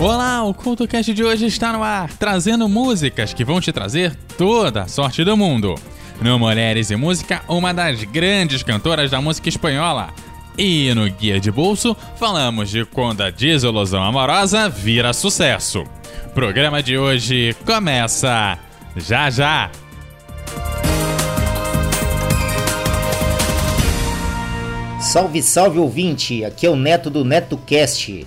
Olá, o CultoCast de hoje está no ar, trazendo músicas que vão te trazer toda a sorte do mundo. No Mulheres e Música, uma das grandes cantoras da música espanhola. E no Guia de Bolso, falamos de quando a desilusão amorosa vira sucesso. Programa de hoje começa já já! Salve, salve ouvinte! Aqui é o Neto do NetoCast.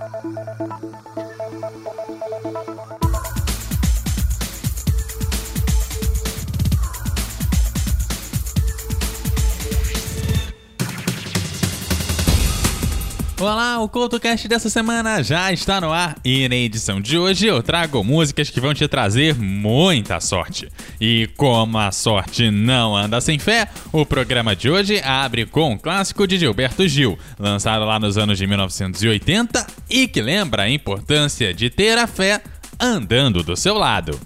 Olá, o CoutoCast dessa semana já está no ar e na edição de hoje eu trago músicas que vão te trazer muita sorte. E como a sorte não anda sem fé, o programa de hoje abre com um clássico de Gilberto Gil, lançado lá nos anos de 1980 e que lembra a importância de ter a fé andando do seu lado.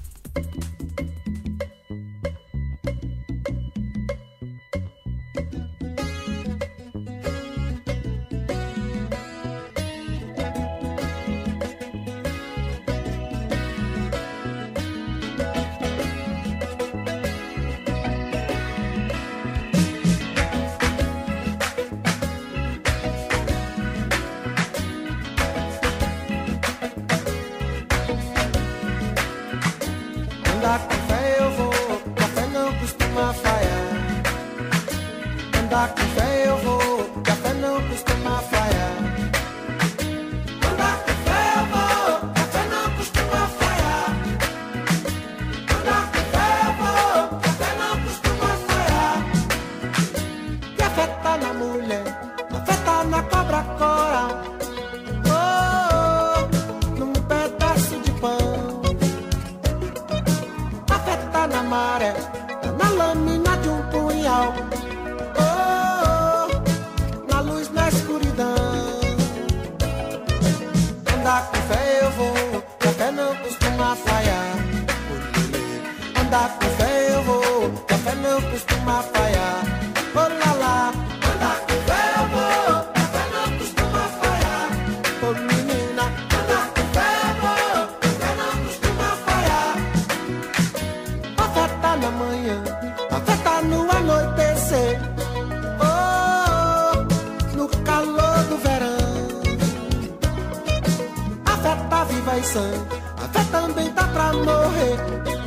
traição. A fé também tá pra morrer.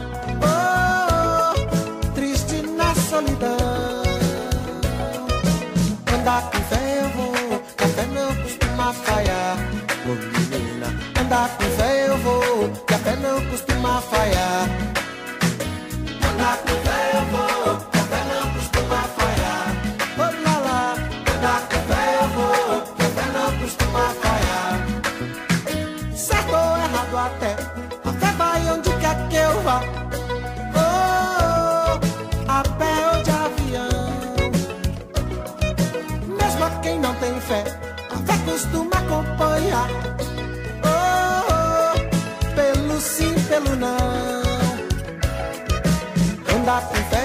In fact,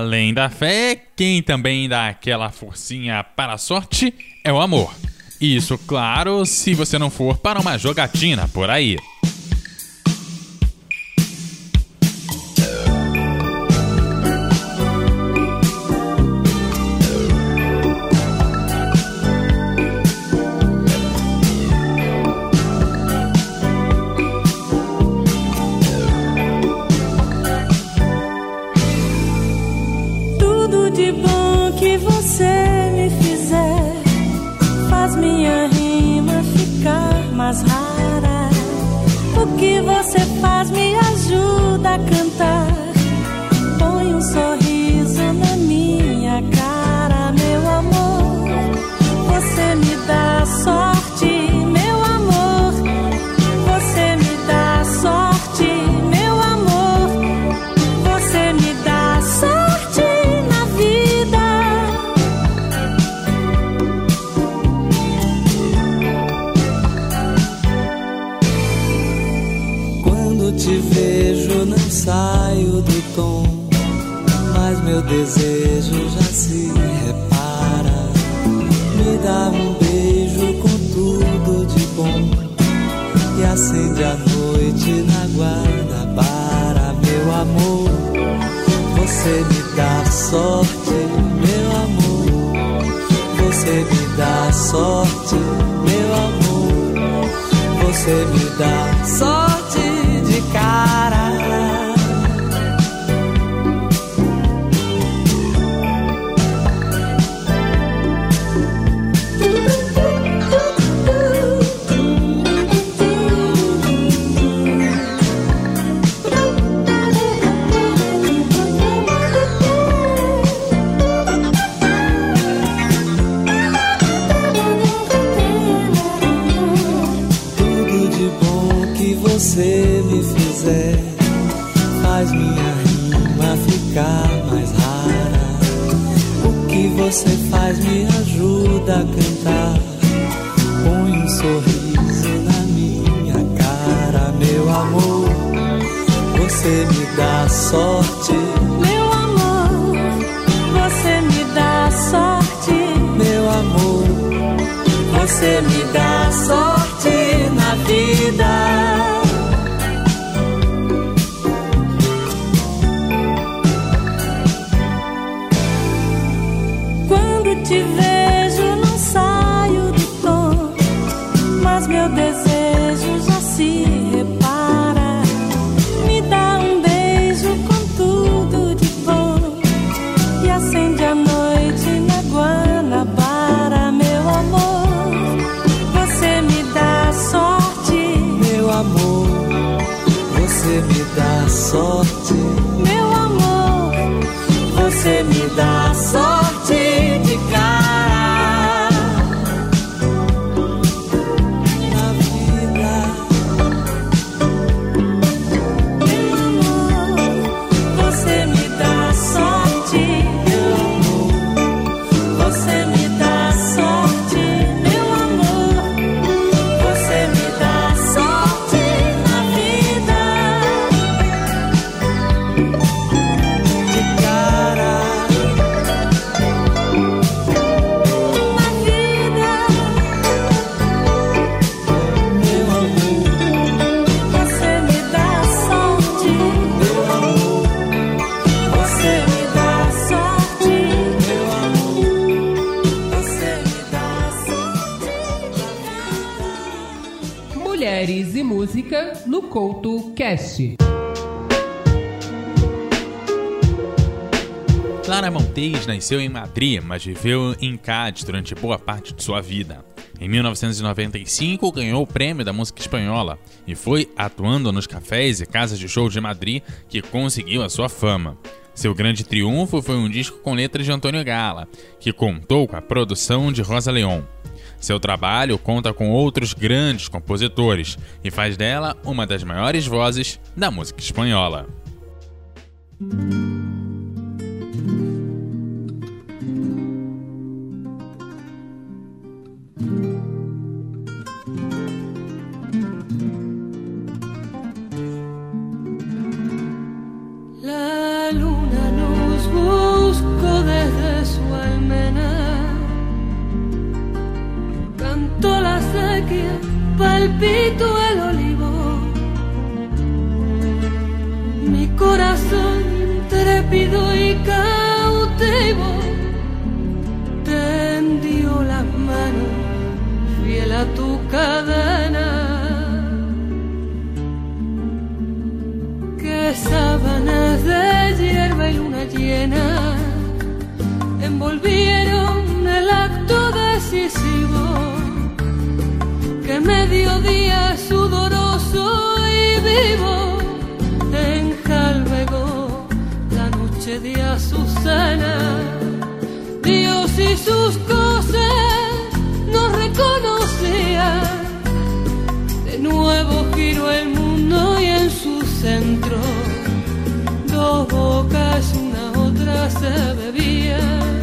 Além da fé, quem também dá aquela forcinha para a sorte é o amor. Isso, claro, se você não for para uma jogatina por aí. saio do tom, mas meu desejo já se repara. Me dá um beijo com tudo de bom e acende a noite na guarda para meu amor. Você me dá sorte, meu amor. Você me dá sorte, meu amor. Você me dá sorte. Cast. Clara Montes nasceu em Madrid, mas viveu em Cádiz durante boa parte de sua vida. Em 1995, ganhou o prêmio da música espanhola e foi atuando nos cafés e casas de show de Madrid que conseguiu a sua fama. Seu grande triunfo foi um disco com letras de Antônio Gala, que contou com a produção de Rosa León. Seu trabalho conta com outros grandes compositores e faz dela uma das maiores vozes da música espanhola. Llena envolvieron el acto decisivo que mediodía sudoroso y vivo enjalbegó la noche de Azucena. Dios y sus cosas nos reconocían. De nuevo giró el mundo y en su centro dos bocas otra se bebían.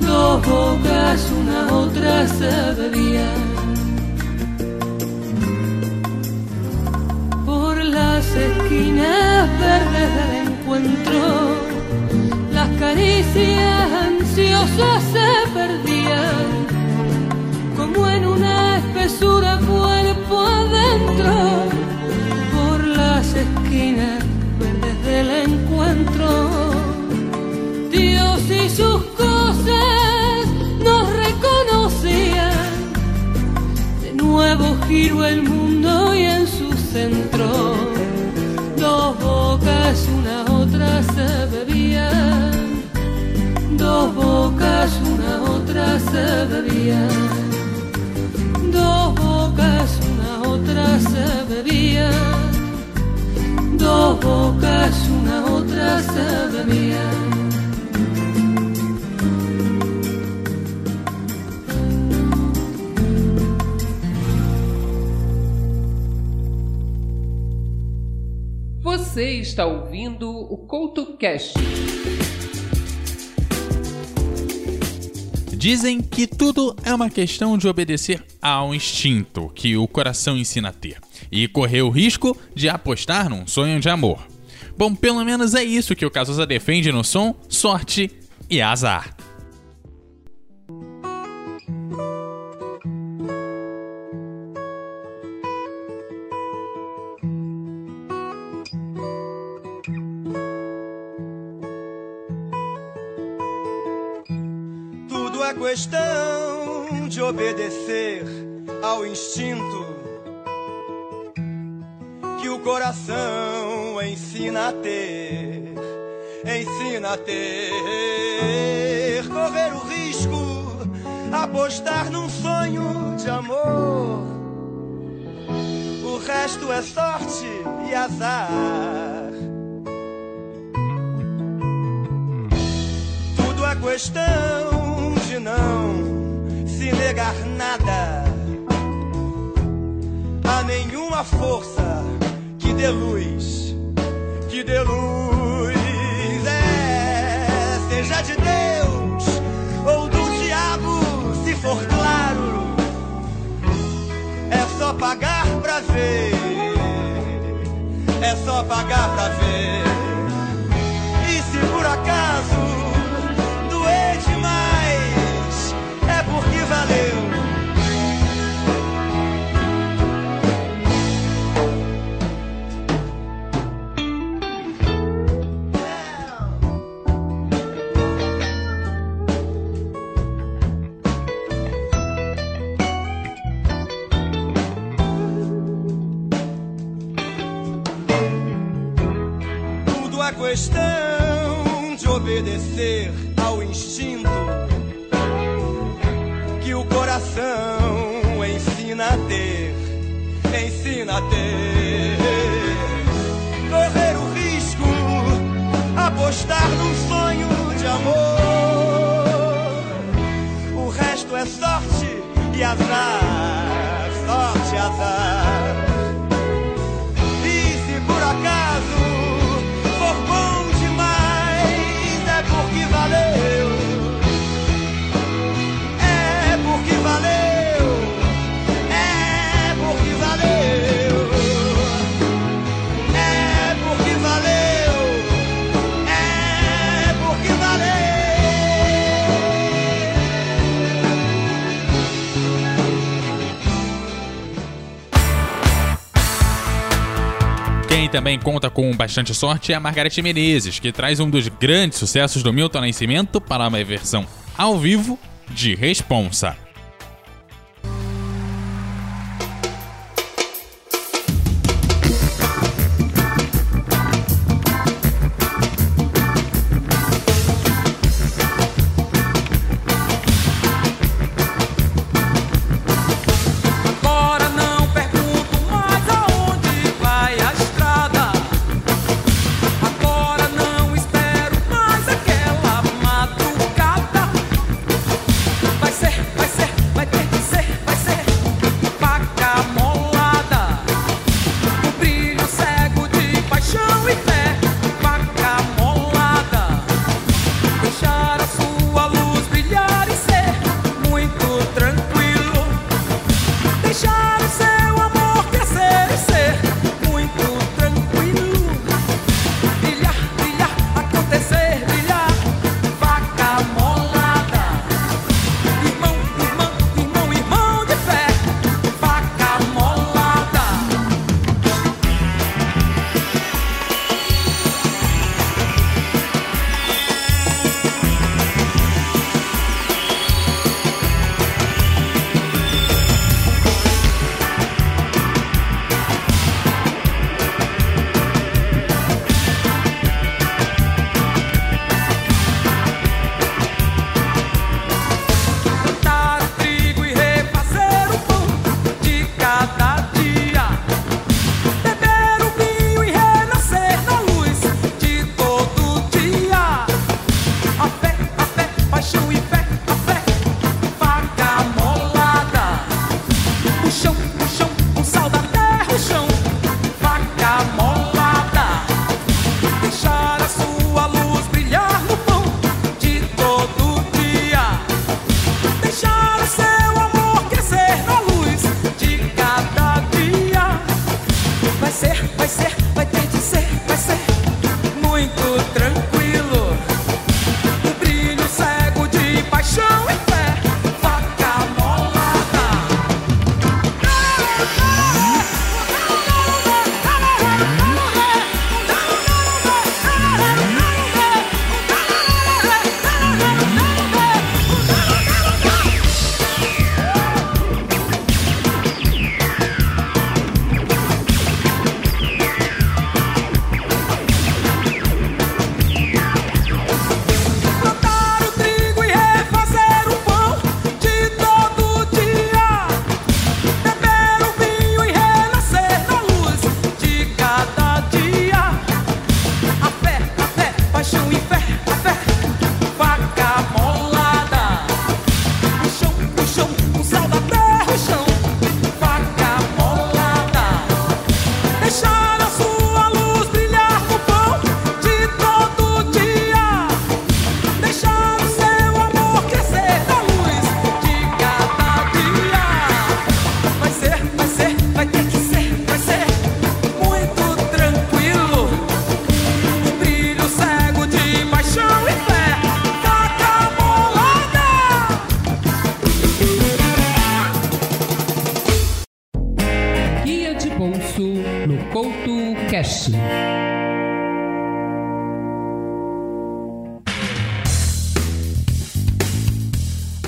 Dos bocas una otra se bebían. Por las esquinas verdes el mundo y en su centro, dos bocas una otra se bebían, dos bocas una otra se bebían, dos bocas una otra se bebían, dos bocas una otra se bebían. Você está ouvindo o CoutoCast. Dizem que tudo é uma questão de obedecer ao instinto que o coração ensina a ter e correr o risco de apostar num sonho de amor. Bom, pelo menos é isso que o Cazuza defende no som Sorte e Azar. Coração ensina a ter, ensina a ter, correr o risco, apostar num sonho de amor. O resto é sorte e azar. Tudo é questão de não se negar nada a nenhuma força que dê luz, que dê luz. É, seja de Deus ou do diabo, se for claro, é só pagar pra ver. É só pagar pra ver. também conta com bastante sorte é a Margareth Menezes, que traz um dos grandes sucessos do Milton Nascimento para uma versão ao vivo de Responsa.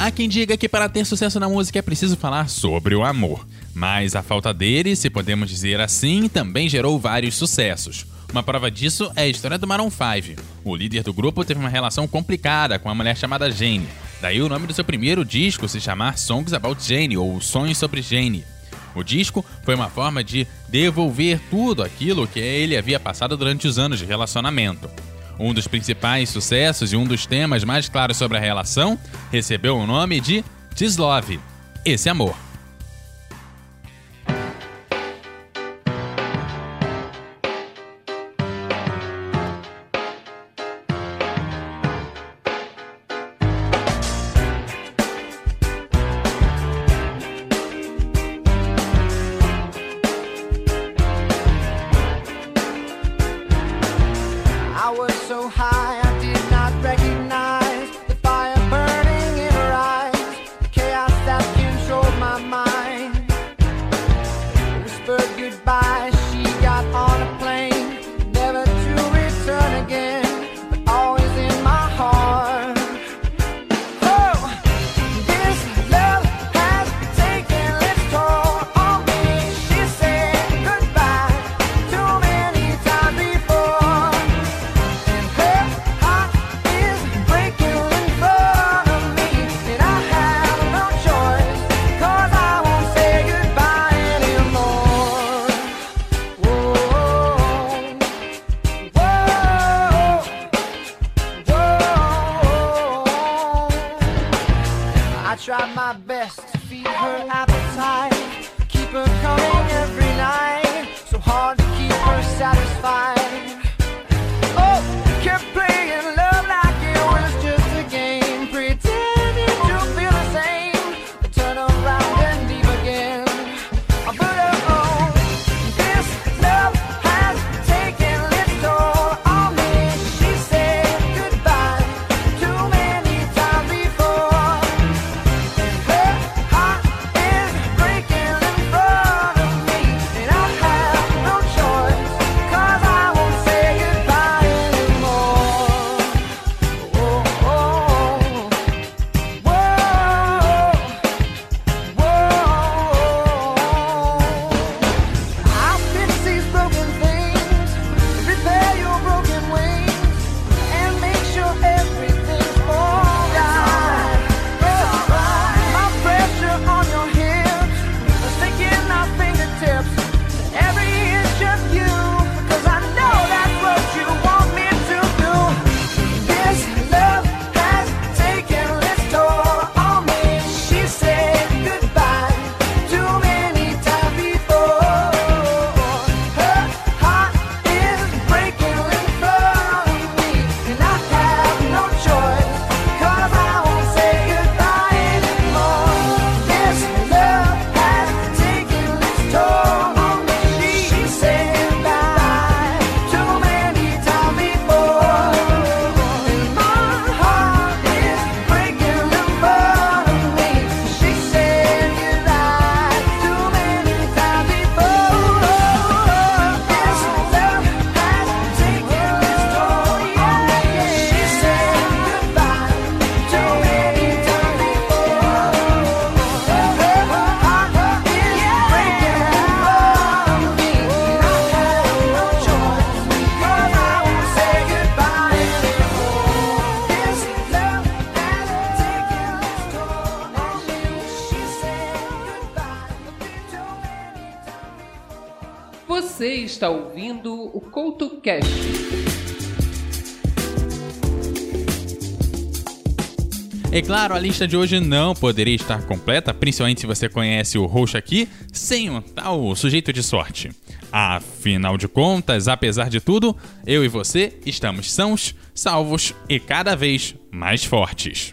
Há quem diga que para ter sucesso na música é preciso falar sobre o amor, mas a falta dele, se podemos dizer assim, também gerou vários sucessos. Uma prova disso é a história do Maroon 5. O líder do grupo teve uma relação complicada com uma mulher chamada Jane. Daí o nome do seu primeiro disco se chamar Songs About Jane ou Sonhos sobre Jane. O disco foi uma forma de devolver tudo aquilo que ele havia passado durante os anos de relacionamento. Um dos principais sucessos e um dos temas mais claros sobre a relação recebeu o nome de Dislove, esse amor. my bed. Podcast. É claro, a lista de hoje não poderia estar completa, principalmente se você conhece o roxo aqui, sem um tal sujeito de sorte. Afinal de contas, apesar de tudo, eu e você estamos sãos, salvos e cada vez mais fortes.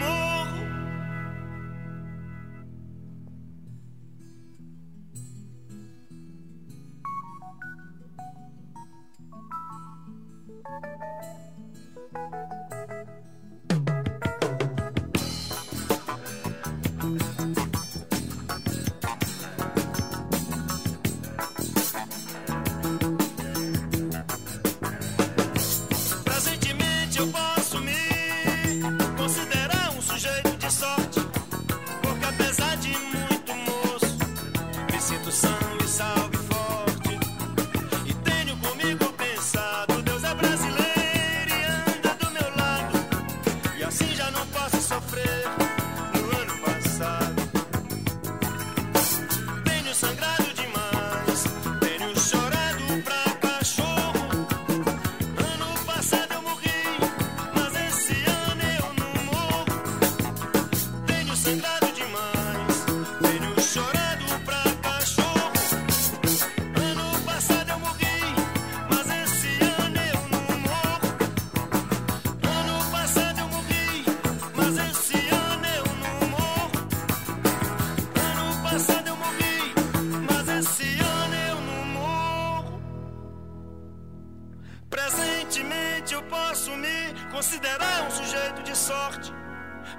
Presentemente eu posso me considerar um sujeito de sorte,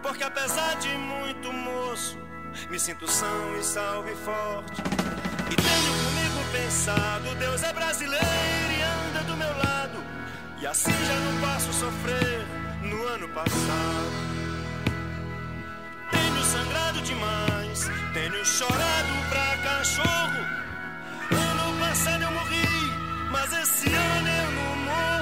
porque apesar de muito moço, me sinto são e salvo e forte. E tenho comigo pensado, Deus é brasileiro e anda do meu lado, e assim já não posso sofrer no ano passado. Tenho sangrado demais, tenho chorado pra cachorro. Ano passado eu morri, mas esse ano eu não morro.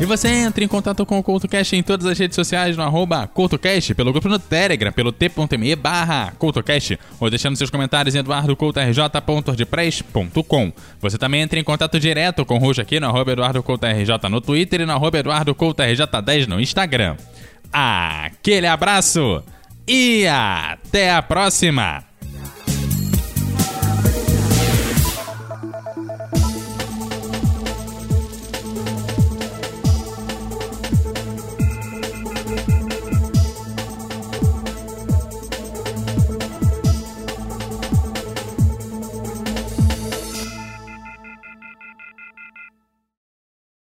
E você entra em contato com o CoutoCast em todas as redes sociais no arroba CoutoCast, pelo grupo no Telegram, pelo t.me barra CoutoCast, ou deixando seus comentários em eduardocoutorj.wordpress.com. Você também entra em contato direto com o Ruxa aqui no arroba EduardoCoutoRJ no Twitter e no arroba EduardoCoutoRJ10 no Instagram. Aquele abraço e até a próxima!